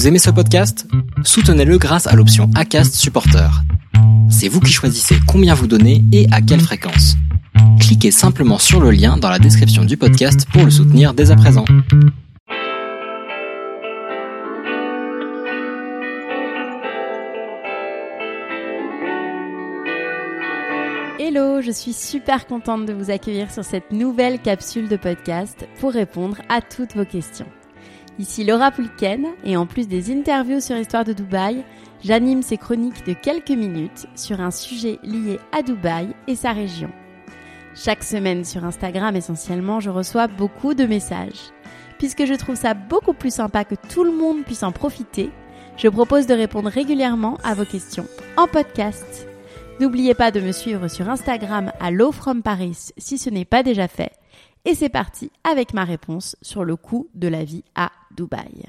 Vous aimez ce podcast? Soutenez-le grâce à l'option ACAST Supporter. C'est vous qui choisissez combien vous donnez et à quelle fréquence. Cliquez simplement sur le lien dans la description du podcast pour le soutenir dès à présent. Hello, je suis super contente de vous accueillir sur cette nouvelle capsule de podcast pour répondre à toutes vos questions. Ici Laura Poulken et en plus des interviews sur Histoire de Dubaï, j'anime ces chroniques de quelques minutes sur un sujet lié à Dubaï et sa région. Chaque semaine sur Instagram essentiellement, je reçois beaucoup de messages. Puisque je trouve ça beaucoup plus sympa que tout le monde puisse en profiter, je propose de répondre régulièrement à vos questions en podcast. N'oubliez pas de me suivre sur Instagram à Low From Paris si ce n'est pas déjà fait. Et c'est parti avec ma réponse sur le coût de la vie à Dubaï.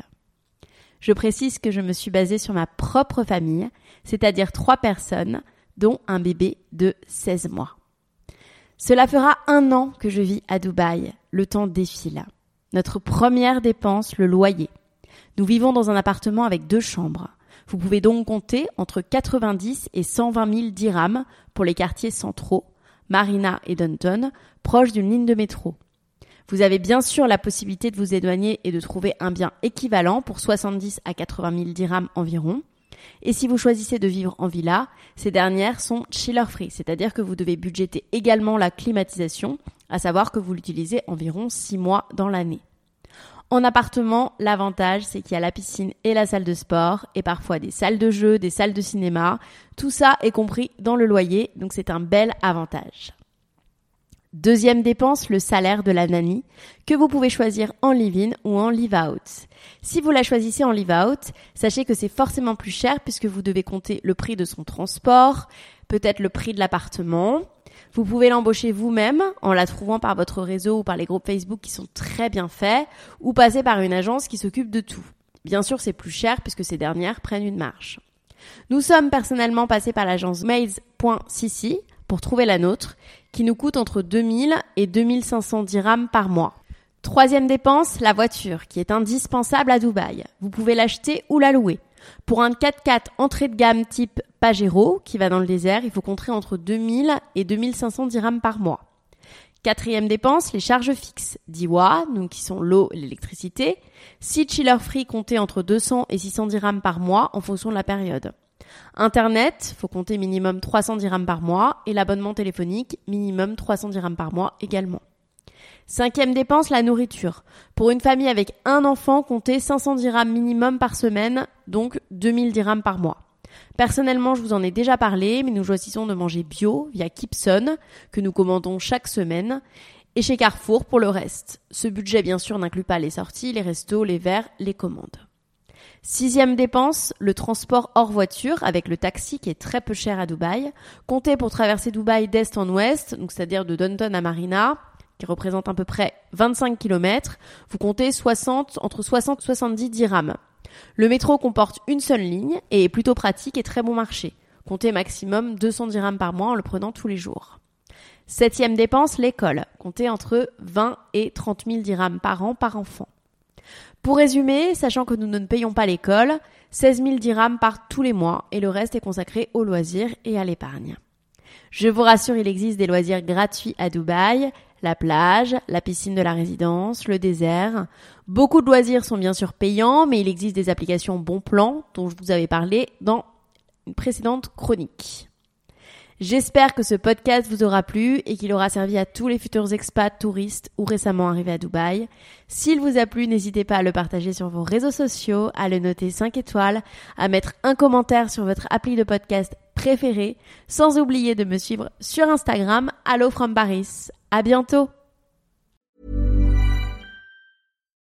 Je précise que je me suis basée sur ma propre famille, c'est-à-dire trois personnes, dont un bébé de 16 mois. Cela fera un an que je vis à Dubaï. Le temps défile. Notre première dépense, le loyer. Nous vivons dans un appartement avec deux chambres. Vous pouvez donc compter entre 90 et 120 000 dirhams pour les quartiers centraux, Marina et Downton, proches d'une ligne de métro. Vous avez bien sûr la possibilité de vous éloigner et de trouver un bien équivalent pour 70 à 80 000 dirhams environ. Et si vous choisissez de vivre en villa, ces dernières sont chiller free, c'est-à-dire que vous devez budgéter également la climatisation, à savoir que vous l'utilisez environ 6 mois dans l'année. En appartement, l'avantage, c'est qu'il y a la piscine et la salle de sport, et parfois des salles de jeu, des salles de cinéma. Tout ça est compris dans le loyer, donc c'est un bel avantage. Deuxième dépense, le salaire de la nanny, que vous pouvez choisir en live-in ou en live-out. Si vous la choisissez en live-out, sachez que c'est forcément plus cher puisque vous devez compter le prix de son transport, peut-être le prix de l'appartement, vous pouvez l'embaucher vous-même en la trouvant par votre réseau ou par les groupes Facebook qui sont très bien faits ou passer par une agence qui s'occupe de tout. Bien sûr, c'est plus cher puisque ces dernières prennent une marge. Nous sommes personnellement passés par l'agence Maze.cc pour trouver la nôtre qui nous coûte entre 2000 et 2500 dirhams par mois. Troisième dépense, la voiture qui est indispensable à Dubaï. Vous pouvez l'acheter ou la louer. Pour un 4x4 entrée de gamme type Pajero qui va dans le désert, il faut compter entre 2000 et 2500 dirhams par mois. Quatrième dépense, les charges fixes. d'Iwa, donc qui sont l'eau et l'électricité. 6 chiller free comptés entre 200 et 600 dirhams par mois en fonction de la période. Internet, faut compter minimum 300 dirhams par mois et l'abonnement téléphonique, minimum 300 dirhams par mois également. Cinquième dépense, la nourriture. Pour une famille avec un enfant, comptez 500 dirhams minimum par semaine, donc 2000 dirhams par mois. Personnellement, je vous en ai déjà parlé, mais nous choisissons de manger bio via Kipson, que nous commandons chaque semaine, et chez Carrefour pour le reste. Ce budget, bien sûr, n'inclut pas les sorties, les restos, les verres, les commandes. Sixième dépense, le transport hors voiture avec le taxi qui est très peu cher à Dubaï. Comptez pour traverser Dubaï d'est en ouest, donc c'est-à-dire de Downton à Marina, qui représente à peu près 25 km, vous comptez 60, entre 60 et 70 dirhams. Le métro comporte une seule ligne et est plutôt pratique et très bon marché. Comptez maximum 200 dirhams par mois en le prenant tous les jours. Septième dépense, l'école. Comptez entre 20 et 30 000 dirhams par an par enfant. Pour résumer, sachant que nous ne payons pas l'école, 16 000 dirhams par tous les mois et le reste est consacré aux loisirs et à l'épargne. Je vous rassure, il existe des loisirs gratuits à Dubaï, la plage, la piscine de la résidence, le désert. Beaucoup de loisirs sont bien sûr payants, mais il existe des applications bon plan dont je vous avais parlé dans une précédente chronique. J'espère que ce podcast vous aura plu et qu'il aura servi à tous les futurs expats, touristes ou récemment arrivés à Dubaï. S'il vous a plu, n'hésitez pas à le partager sur vos réseaux sociaux, à le noter 5 étoiles, à mettre un commentaire sur votre appli de podcast préféré, sans oublier de me suivre sur Instagram, Hello from Paris. À bientôt!